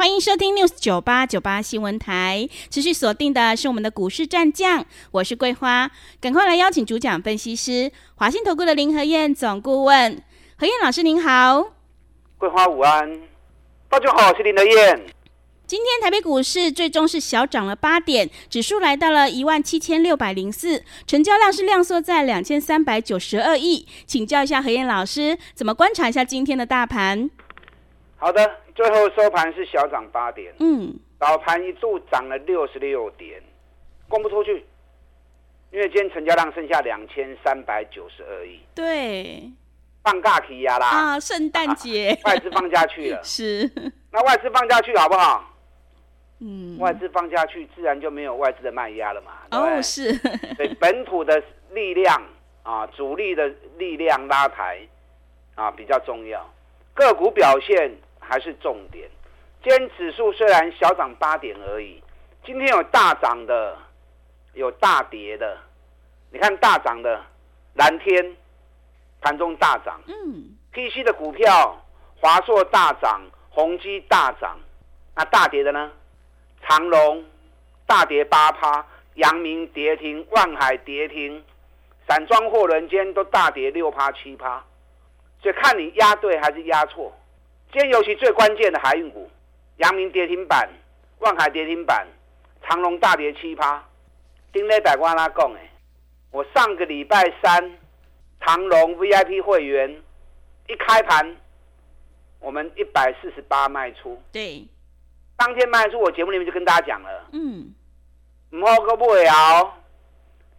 欢迎收听 News 九八九八新闻台，持续锁定的是我们的股市战将，我是桂花，赶快来邀请主讲分析师华信投顾的林和燕总顾问，何燕老师您好，桂花午安，大家好，我是林和燕。今天台北股市最终是小涨了八点，指数来到了一万七千六百零四，成交量是量缩在两千三百九十二亿，请教一下何燕老师，怎么观察一下今天的大盘？好的。最后收盘是小涨八点，嗯，早盘一度涨了六十六点，供不出去，因为今天成交量剩下两千三百九十二亿，对，放假期呀啦，啊，圣诞节，外资放假去了，是，那外资放假去好不好？嗯，外资放假去，自然就没有外资的卖压了嘛，哦，是，所以本土的力量啊，主力的力量拉抬啊比较重要，个股表现。还是重点。今天指数虽然小涨八点而已，今天有大涨的，有大跌的。你看大涨的蓝天，盘中大涨。嗯。PC 的股票，华硕大涨，宏基大涨。那大跌的呢？长隆大跌八趴，阳明跌停，万海跌停，散装货轮间都大跌六趴七趴。所以看你压对还是压错。今天尤其最关键的海运股，阳明跌停板，万海跌停板，长隆大跌七趴。丁磊百官拉讲诶，我上个礼拜三，长隆 VIP 会员一开盘，我们一百四十八卖出。对，当天卖出，我节目里面就跟大家讲了。嗯，唔好个不会熬，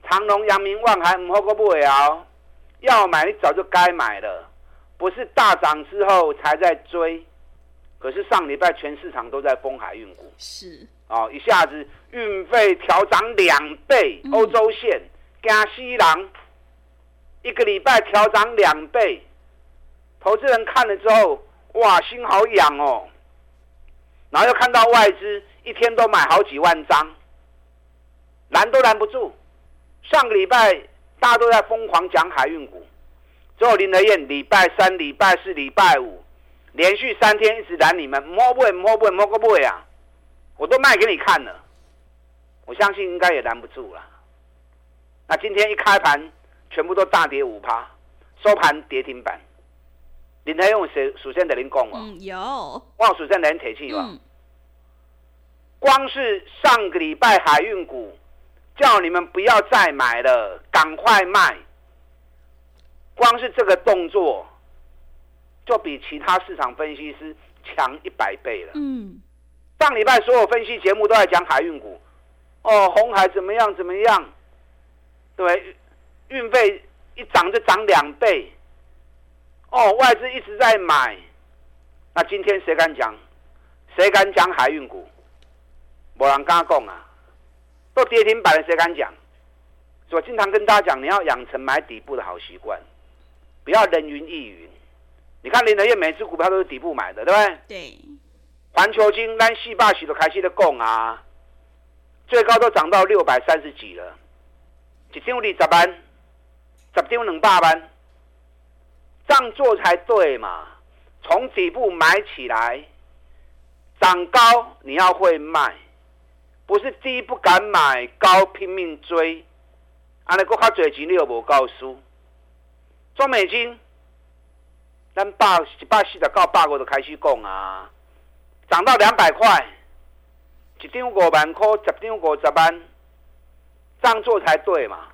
长隆、阳明、万海唔好个不会熬，要买你早就该买了。不是大涨之后才在追，可是上礼拜全市场都在封海运股，是。哦，一下子运费调涨两倍，欧洲线加西郎一个礼拜调涨两倍，投资人看了之后，哇，心好痒哦，然后又看到外资一天都买好几万张，拦都拦不住，上个礼拜大家都在疯狂讲海运股。之后林德燕礼拜三、礼拜四、礼拜五连续三天一直拦你们，摸不会，摸不会，摸个不会啊！我都卖给你看了，我相信应该也拦不住了。那今天一开盘，全部都大跌五趴，收盘跌停板。林和彦谁首先的人讲哦？嗯，有。我首先的人提气哦。光是上个礼拜海运股，叫你们不要再买了，赶快卖。光是这个动作，就比其他市场分析师强一百倍了。嗯，上礼拜所有分析节目都在讲海运股，哦，红海怎么样怎么样，对，运费一涨就涨两倍，哦，外资一直在买，那今天谁敢讲？谁敢讲海运股？没人敢讲啊，都跌停板了，谁敢讲？所以我经常跟大家讲，你要养成买底部的好习惯。不要人云亦云，你看林和彦每次股票都是底部买的，对不对？对。环球金、咱四百几都开始的供啊，最高都涨到六百三十几了，一张二十万，十张两百万，这样做才对嘛。从底部买起来，涨高你要会卖，不是低不敢买，高拼命追，安尼搁较侪钱你又无够输。中美金，咱百一百四十到百五就开始讲啊，涨到两百块，一张五万块，十张五十万，这样做才对嘛。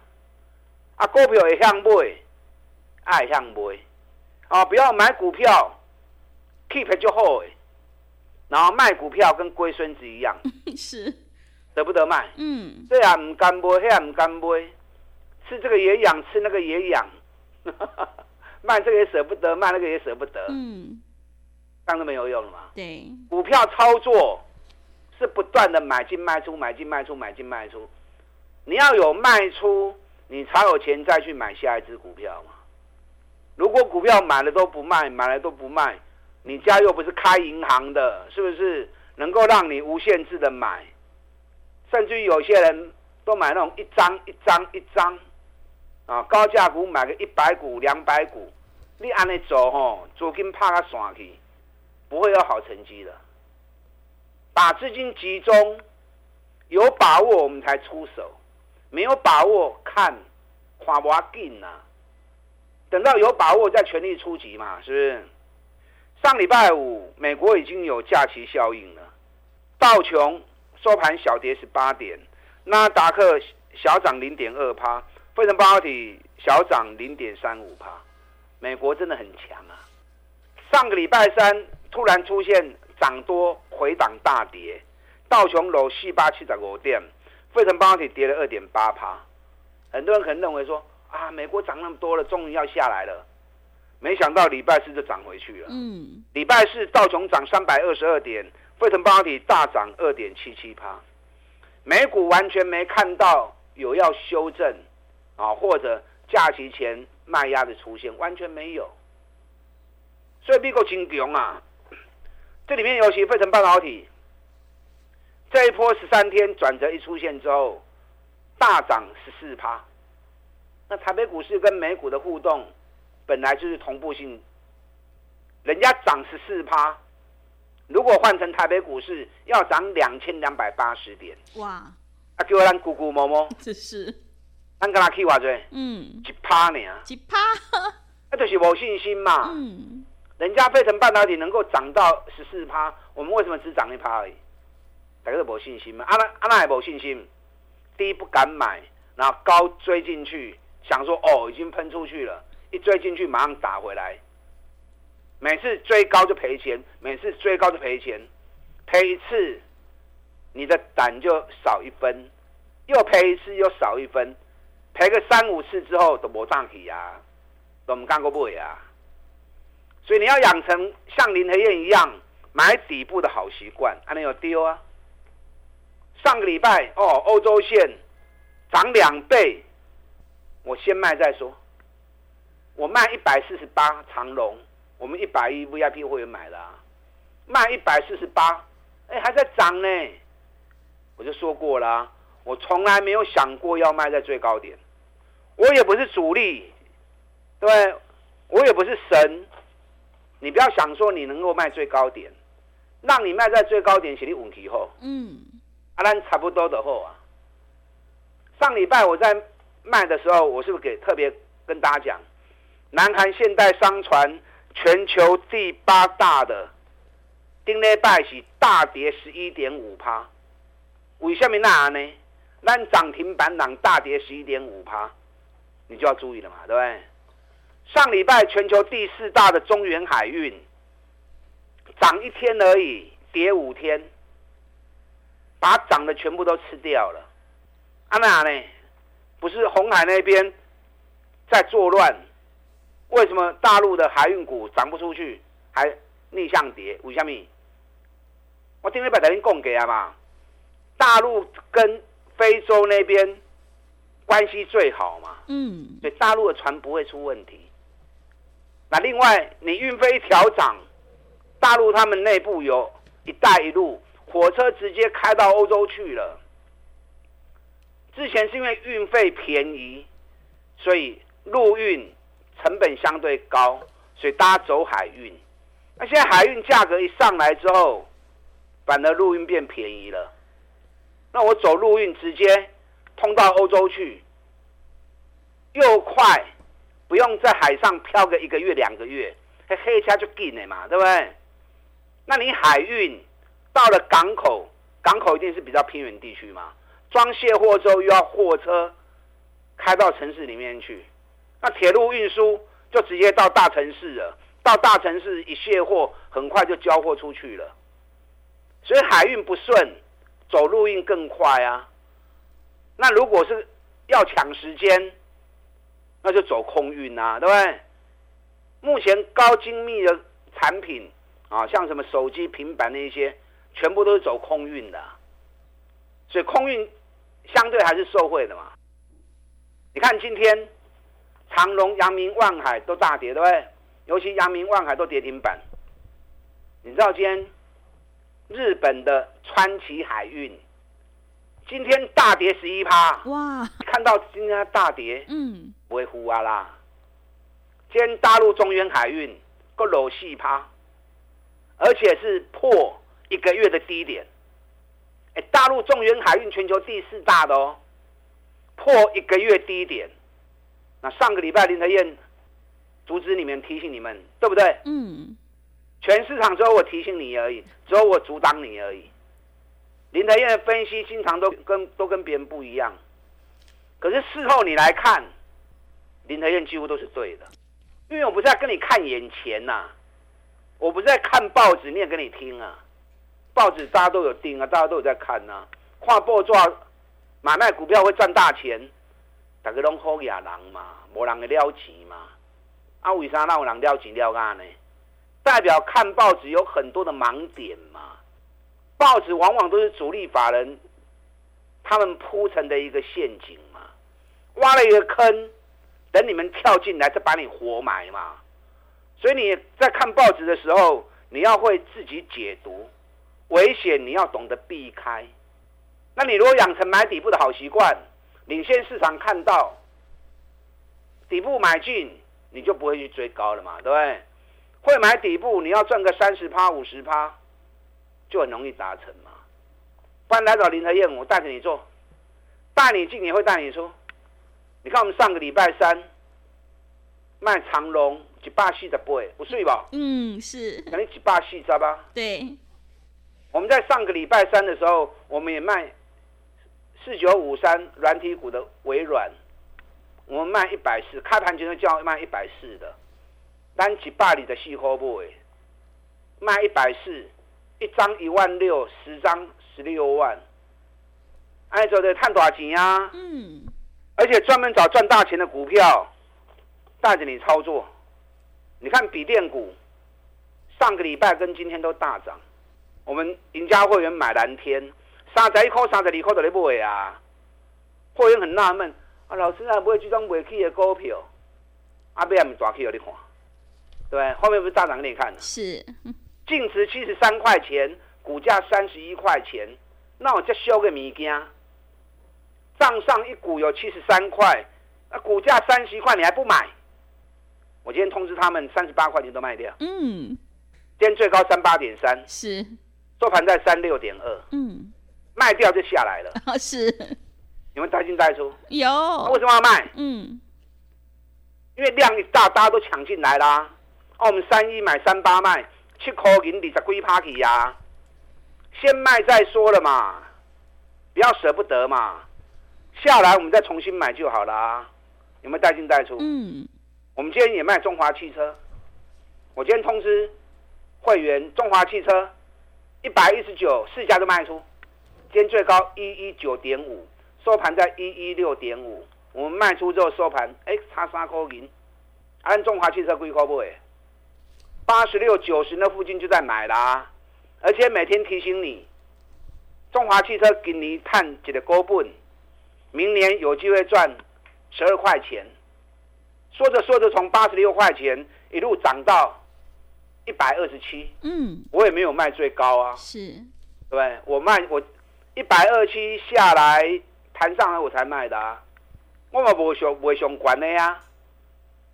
啊，股票会向买，爱向买，啊，不要买股票，keep 就好诶。然后卖股票跟龟孙子一样，是，得不得卖。嗯，对啊，唔敢买，遐唔敢买，吃这个也痒，吃那个也痒。卖这个也舍不得，卖那个也舍不得，嗯，这样都没有用了嘛。对，股票操作是不断的买进卖出，买进卖出，买进卖出。你要有卖出，你才有钱再去买下一只股票嘛。如果股票买了都不卖，买了都不卖，你家又不是开银行的，是不是能够让你无限制的买？甚至于有些人都买那种一张一张一张，啊，高价股买个一百股、两百股，你按呢走吼，资金趴个散去，不会有好成绩的。把资金集中，有把握我们才出手，没有把握看，看不紧呐。等到有把握再全力出击嘛，是不是？上礼拜五，美国已经有假期效应了，道琼收盘小跌十八点，纳达克小涨零点二趴，费城半导体小涨零点三五帕。美国真的很强啊！上个礼拜三突然出现涨多回档大跌，道琼楼四八七十五点，费城半导体跌了二点八趴。很多人可能认为说。啊，美国涨那么多了，终于要下来了。没想到礼拜四就涨回去了。嗯，礼拜四道琼涨三百二十二点，费城半导体大涨二点七七帕。美股完全没看到有要修正啊，或者假期前卖压的出现，完全没有。所以美国真强啊！这里面尤其费城半导体这一波十三天转折一出现之后，大涨十四趴。那台北股市跟美股的互动，本来就是同步性。人家涨十四趴，如果换成台北股市，要涨两千两百八十点。哇！啊，给我让姑姑摸摸。这是。咱跟他去话最。嗯。一趴呢？一趴。那就是没信心嘛。嗯。人家费城半导体能够涨到十四趴，我们为什么只涨一趴而已？大家都没信心嘛。阿那阿那也没信心，低不敢买，然后高追进去。想说哦，已经喷出去了，一追进去马上打回来。每次追高就赔钱，每次追高就赔钱，赔一次你的胆就少一分，又赔一次又少一分，赔个三五次之后都没涨起啊，都没干过不啊。所以你要养成像林和燕一样买底部的好习惯，还能有丢啊。上个礼拜哦，欧洲线涨两倍。我先卖再说。我卖一百四十八长荣，我们一百一 VIP 会员买的，啊，卖一百四十八，哎，还在涨呢。我就说过了，我从来没有想过要卖在最高点，我也不是主力，对，我也不是神。你不要想说你能够卖最高点，让你卖在最高点，请你稳起后，嗯，啊，那差不多的后啊。上礼拜我在。卖的时候，我是不是给特别跟大家讲，南韩现代商船全球第八大的，丁内拜喜大跌十一点五趴，为什么那呢？那涨停板朗大跌十一点五趴，你就要注意了嘛，对不对？上礼拜全球第四大的中远海运，涨一天而已，跌五天，把涨的全部都吃掉了，啊那呢？不是红海那边在作乱，为什么大陆的海运股涨不出去，还逆向跌？为什么？我今天把台湾供给了嘛，大陆跟非洲那边关系最好嘛，嗯，所以大陆的船不会出问题。那另外，你运费一调涨，大陆他们内部有一带一路，火车直接开到欧洲去了。之前是因为运费便宜，所以陆运成本相对高，所以大家走海运。那现在海运价格一上来之后，反而陆运变便宜了。那我走陆运直接通到欧洲去，又快，不用在海上漂个一个月两个月，黑黑车就进了嘛，对不对？那你海运到了港口，港口一定是比较偏远地区嘛。装卸货之后又要货车开到城市里面去，那铁路运输就直接到大城市了。到大城市一卸货，很快就交货出去了。所以海运不顺，走路运更快啊。那如果是要抢时间，那就走空运啊，对不对？目前高精密的产品啊，像什么手机、平板那些，全部都是走空运的。所以空运。相对还是受惠的嘛，你看今天长荣、阳明、万海都大跌，对不对？尤其阳明、万海都跌停板。你知道今天日本的川崎海运今天大跌十一趴，哇！看到今天大跌，嗯，不会呼啊啦。今天大陆中原海运个楼细趴，而且是破一个月的低点。哎，大陆中远海运全球第四大的哦，破一个月低点。那上个礼拜林德燕阻止你们提醒你们，对不对？嗯。全市场只有我提醒你而已，只有我阻挡你而已。林德燕的分析经常都跟都跟别人不一样，可是事后你来看，林德燕几乎都是对的，因为我不是在跟你看眼前呐、啊，我不是在看报纸念给你听啊，报纸大家都有订啊，大家都有在看呐、啊，跨报纸买卖股票会赚大钱，大家拢好野人嘛，无人会了钱嘛，啊为啥那有人了钱了干呢？代表看报纸有很多的盲点嘛？报纸往往都是主力法人他们铺成的一个陷阱嘛，挖了一个坑，等你们跳进来再把你活埋嘛。所以你在看报纸的时候，你要会自己解读，危险你要懂得避开。那你如果养成买底部的好习惯，领先市场看到底部买进，你就不会去追高了嘛，对不对？会买底部，你要赚个三十趴、五十趴，就很容易达成嘛。不然来找林和燕，我带着你做，带你进也会带你出。你看我们上个礼拜三卖长荣一百四十八，不睡吧？嗯，是。等于一百四，知道吧？对。我们在上个礼拜三的时候，我们也卖四九五三软体股的微软，我们卖一百四，开盘前就叫卖一百四的。单几百里的细货部位，卖一百四，一张一万六，十张十六万，按照的赚多少钱呀？嗯，而且专门找赚大钱的股票，带着你操作。你看笔电股，上个礼拜跟今天都大涨。我们赢家会员买蓝天，三十一块、三十二块都在买啊。会员很纳闷啊，老师啊，买这种未起的股票，阿贝还没抓起哦，你看。对，后面不是大涨给你看的？是，净值七十三块钱，股价三十一块钱，那我再修个物件，账上一股有七十三块，那股价三十一块，你还不买？我今天通知他们三十八块钱都卖掉。嗯，今天最高三八点三，是，收盘在三六点二。嗯，卖掉就下来了。哦，是，你们带进带出？有。为什么要卖？嗯，因为量一大，大家都抢进来啦。哦，我们三一买三八卖，七块银二十几趴去呀，先卖再说了嘛，不要舍不得嘛，下来我们再重新买就好了啊，有没有带进带出？嗯，我们今天也卖中华汽车，我今天通知会员，中华汽车一百一十九四家都卖出，今天最高一一九点五，收盘在一一六点五，我们卖出之后收盘，哎，差三块银，按中华汽车几块不？八十六九十那附近就在买啦，而且每天提醒你，中华汽车给你探几个高本，明年有机会赚十二块钱。说着说着，从八十六块钱一路涨到一百二十七。嗯，我也没有卖最高啊。是，对？我卖我一百二七下来弹上来我才卖的啊。我嘛不想不想管的呀，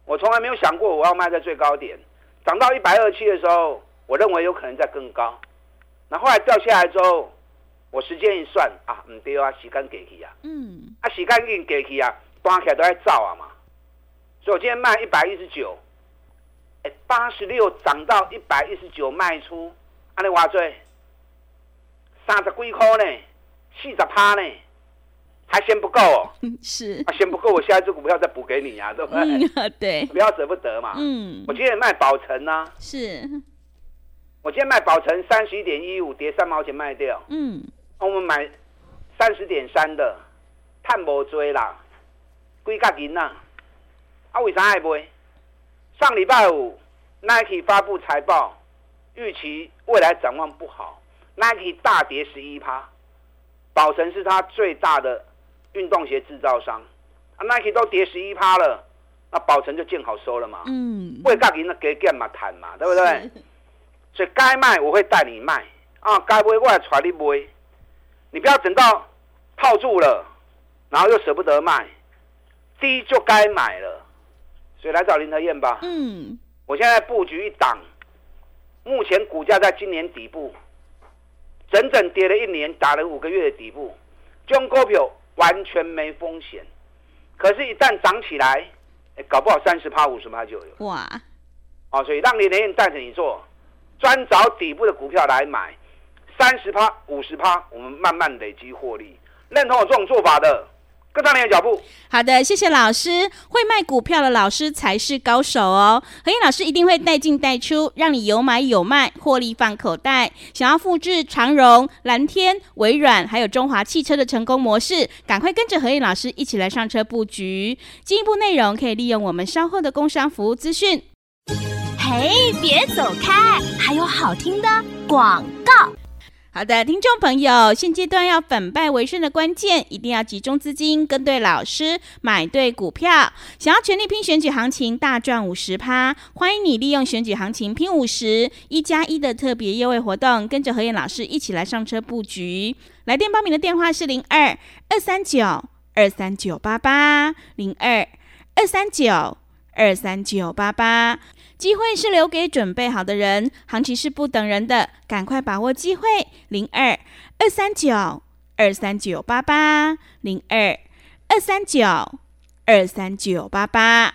我从来没有想过我要卖在最高点。涨到一百二七的时候，我认为有可能再更高。那后来掉下来之后，我时间一算啊，唔对啊，时间过去啊，嗯，啊时间已经过去啊，端起来都在造啊嘛。所以我今天卖一百一十九，哎，八十六涨到一百一十九卖出，安尼话做三十几块呢，四十趴呢。还嫌不够哦，是啊，嫌不够，我下一只股票再补给你呀，对不对？嗯，对，不要舍不得嘛。嗯，我今天也卖宝成呐，是，我今天卖宝成三十一点一五，跌三毛钱卖掉。嗯，我们买三十点三的，探无追啦，贵甲银呐。啊，为啥爱卖？上礼拜五，Nike 发布财报，预期未来展望不好，Nike 大跌十一趴，宝成是它最大的。运动鞋制造商，Nike 都跌十一趴了，那宝成就见好收了嘛。嗯，会价钱那给干嘛谈嘛，对不对？所以该卖我会带你卖啊，该卖我来带你卖。你不要等到套住了，然后又舍不得卖，低就该买了。所以来找林德燕吧。嗯，我现在布局一档，目前股价在今年底部，整整跌了一年，打了五个月的底部，这种股票完全没风险。可是，一旦涨起来，搞不好三十趴、五十趴就有。哇！哦，所以让你连人带着你做，专找底部的股票来买，三十趴、五十趴，我们慢慢累积获利。认同我这种做法的，跟上你的脚步。好的，谢谢老师。会卖股票的老师才是高手哦。何燕老师一定会带进带出，让你有买有卖，获利放口袋。想要复制长荣、蓝天、微软还有中华汽车的成功模式，赶快跟着何燕老师一起来上车布局。进一步内容可以利用我们稍后的工商服务资讯。嘿，别走开，还有好听的广告。好的，听众朋友，现阶段要反败为胜的关键，一定要集中资金，跟对老师，买对股票。想要全力拼选举行情，大赚五十趴，欢迎你利用选举行情拼五十一加一的特别优惠活动，跟着何燕老师一起来上车布局。来电报名的电话是零二二三九二三九八八零二二三九二三九八八。机会是留给准备好的人，行情是不等人的，赶快把握机会。零二二三九二三九八八零二二三九二三九八八。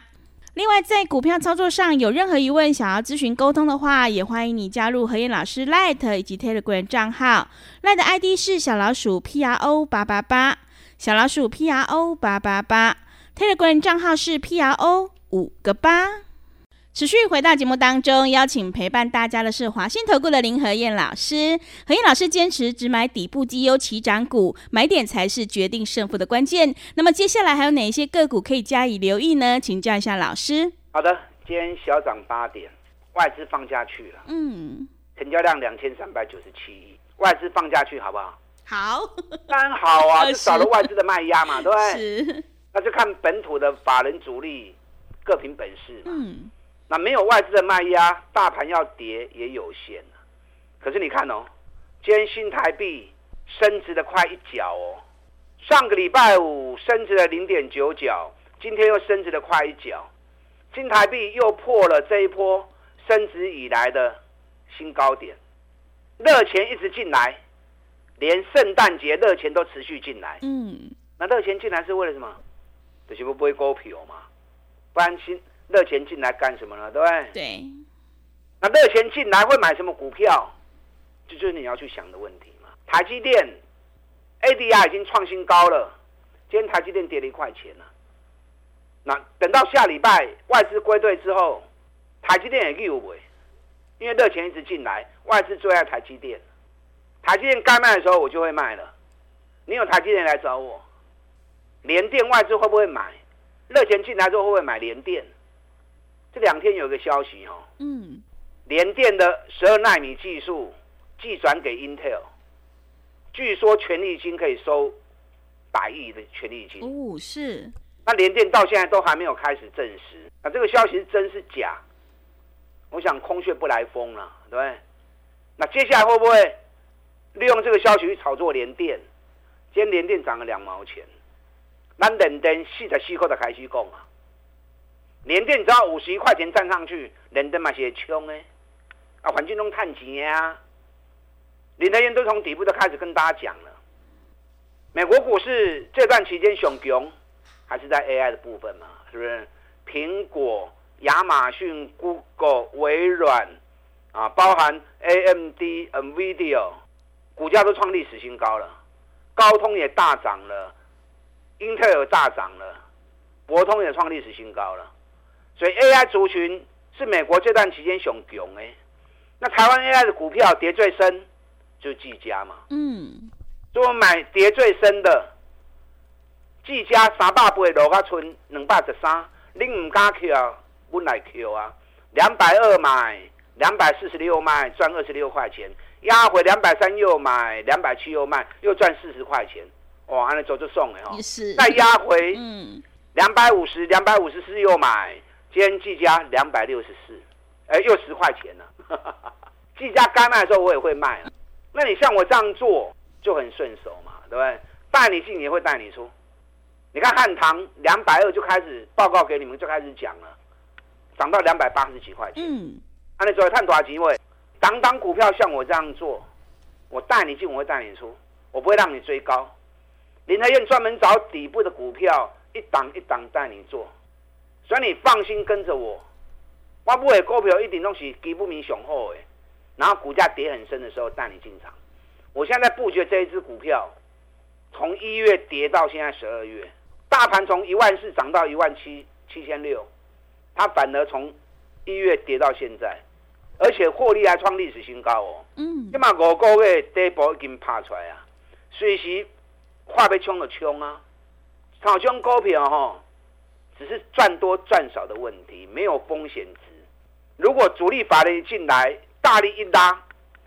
另外，在股票操作上有任何疑问，想要咨询沟通的话，也欢迎你加入何燕老师 Light 以及 Telegram 账号。Light ID 是小老鼠 P R O 八八八，小老鼠 P R O 八八八。Telegram 账号是 P R O 五个八。持续回到节目当中，邀请陪伴大家的是华信投顾的林和燕老师。何燕老师坚持只买底部绩优起涨股，买点才是决定胜负的关键。那么接下来还有哪一些个股可以加以留意呢？请教一下老师。好的，今天小涨八点，外资放下去了。嗯，成交量两千三百九十七亿，外资放下去好不好？好，当然好啊，就少了外资的卖压嘛，对不对？是，那就看本土的法人主力各凭本事嘛。嗯。那没有外资的卖压，大盘要跌也有限。可是你看哦，今天新台币升值的快一角哦。上个礼拜五升值了零点九角，今天又升值的快一角。新台币又破了这一波升值以来的新高点。热钱一直进来，连圣诞节热钱都持续进来。嗯，那热钱进来是为了什么？就是不会股票嘛，不安心。热钱进来干什么呢？对不对？对。那热钱进来会买什么股票？这就是你要去想的问题嘛。台积电 ADR 已经创新高了，今天台积电跌了一块钱了。那等到下礼拜外资归队之后，台积电也有尾，因为热钱一直进来，外资最爱台积电。台积电该卖的时候，我就会卖了。你有台积电来找我，联电外资会不会买？热钱进来之后会不会买联电？这两天有个消息哦，嗯，联电的十二纳米技术寄转给 Intel，据说权利金可以收百亿的权利金哦，是。那联电到现在都还没有开始证实，那这个消息是真是假？我想空穴不来风了，对不对？那接下来会不会利用这个消息去炒作联电？今天联电涨了两毛钱，那联电四十四块的开始讲啊。联电只要五十一块钱站上去，联电嘛些穷哎，啊，环境中探钱啊，林和彦都从底部都开始跟大家讲了。美国股市这段期间熊熊，还是在 AI 的部分嘛，是不是？苹果、亚马逊、Google、微软啊，包含 AMD、NVIDIA，股价都创历史新高了，高通也大涨了，Intel 也大涨了，博通也创历史新高了。所以 AI 族群是美国这段期间熊熊哎，那台湾 AI 的股票跌最深就是技嘉嘛，嗯，所以我买跌最深的技嘉三百八落卡村两百十三，你唔敢 Q 啊，我来 Q 啊，两百二买，两百四十六卖，赚二十六块钱，压回两百三又买，两百七又卖，又赚四十块钱，哇，安尼做就送的哦，再压回，嗯。两百五十，两百五十四又买，今天技嘉两百六十四，哎，又十块钱了。技嘉该卖的时候我也会卖了，那你像我这样做就很顺手嘛，对不对？带你进也会带你出。你看汉唐两百二就开始报告给你们，就开始讲了，涨到两百八十几块钱。嗯，那你作为探多少机会？当当股票像我这样做，我带你进，我会带你出，我不会让你追高。林和彦专门找底部的股票，一档一档带你做，所以你放心跟着我。我不会股票一定都是基本面雄厚的，然后股价跌很深的时候带你进场。我现在布局这一只股票，从一月跌到现在十二月。大盘从一万四涨到一万七七千六，它反而从一月跌到现在，而且获利还创历史新高哦。嗯，起码五个月底部已经爬出来啊，随时话被冲了冲啊。炒这种股票哈，只是赚多赚少的问题，没有风险值。如果主力法人进来，大力一拉，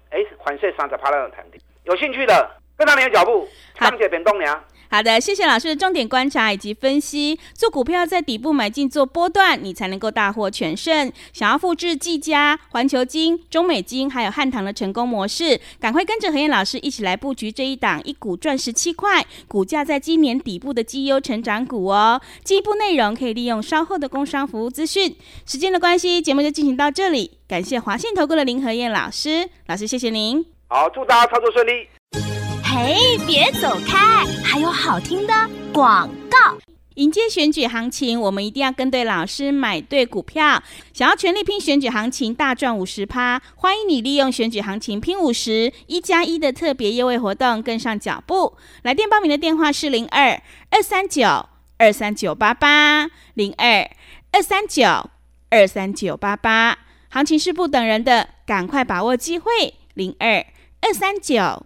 哎，环税三十趴那种弹点，有兴趣的跟上你的脚步，钢铁变栋梁。好的，谢谢老师的重点观察以及分析。做股票在底部买进做波段，你才能够大获全胜。想要复制技嘉、环球金、中美金还有汉唐的成功模式，赶快跟着何燕老师一起来布局这一档一股赚十七块，股价在今年底部的绩优成长股哦。进一步内容可以利用稍后的工商服务资讯。时间的关系，节目就进行到这里。感谢华信投顾的林和燕老师，老师谢谢您。好，祝大家操作顺利。嘿，别走开！还有好听的广告。迎接选举行情，我们一定要跟对老师，买对股票。想要全力拼选举行情，大赚五十趴，欢迎你利用选举行情拼五十一加一的特别优惠活动，跟上脚步。来电报名的电话是零二二三九二三九八八零二二三九二三九八八。行情是不等人的，赶快把握机会。零二二三九。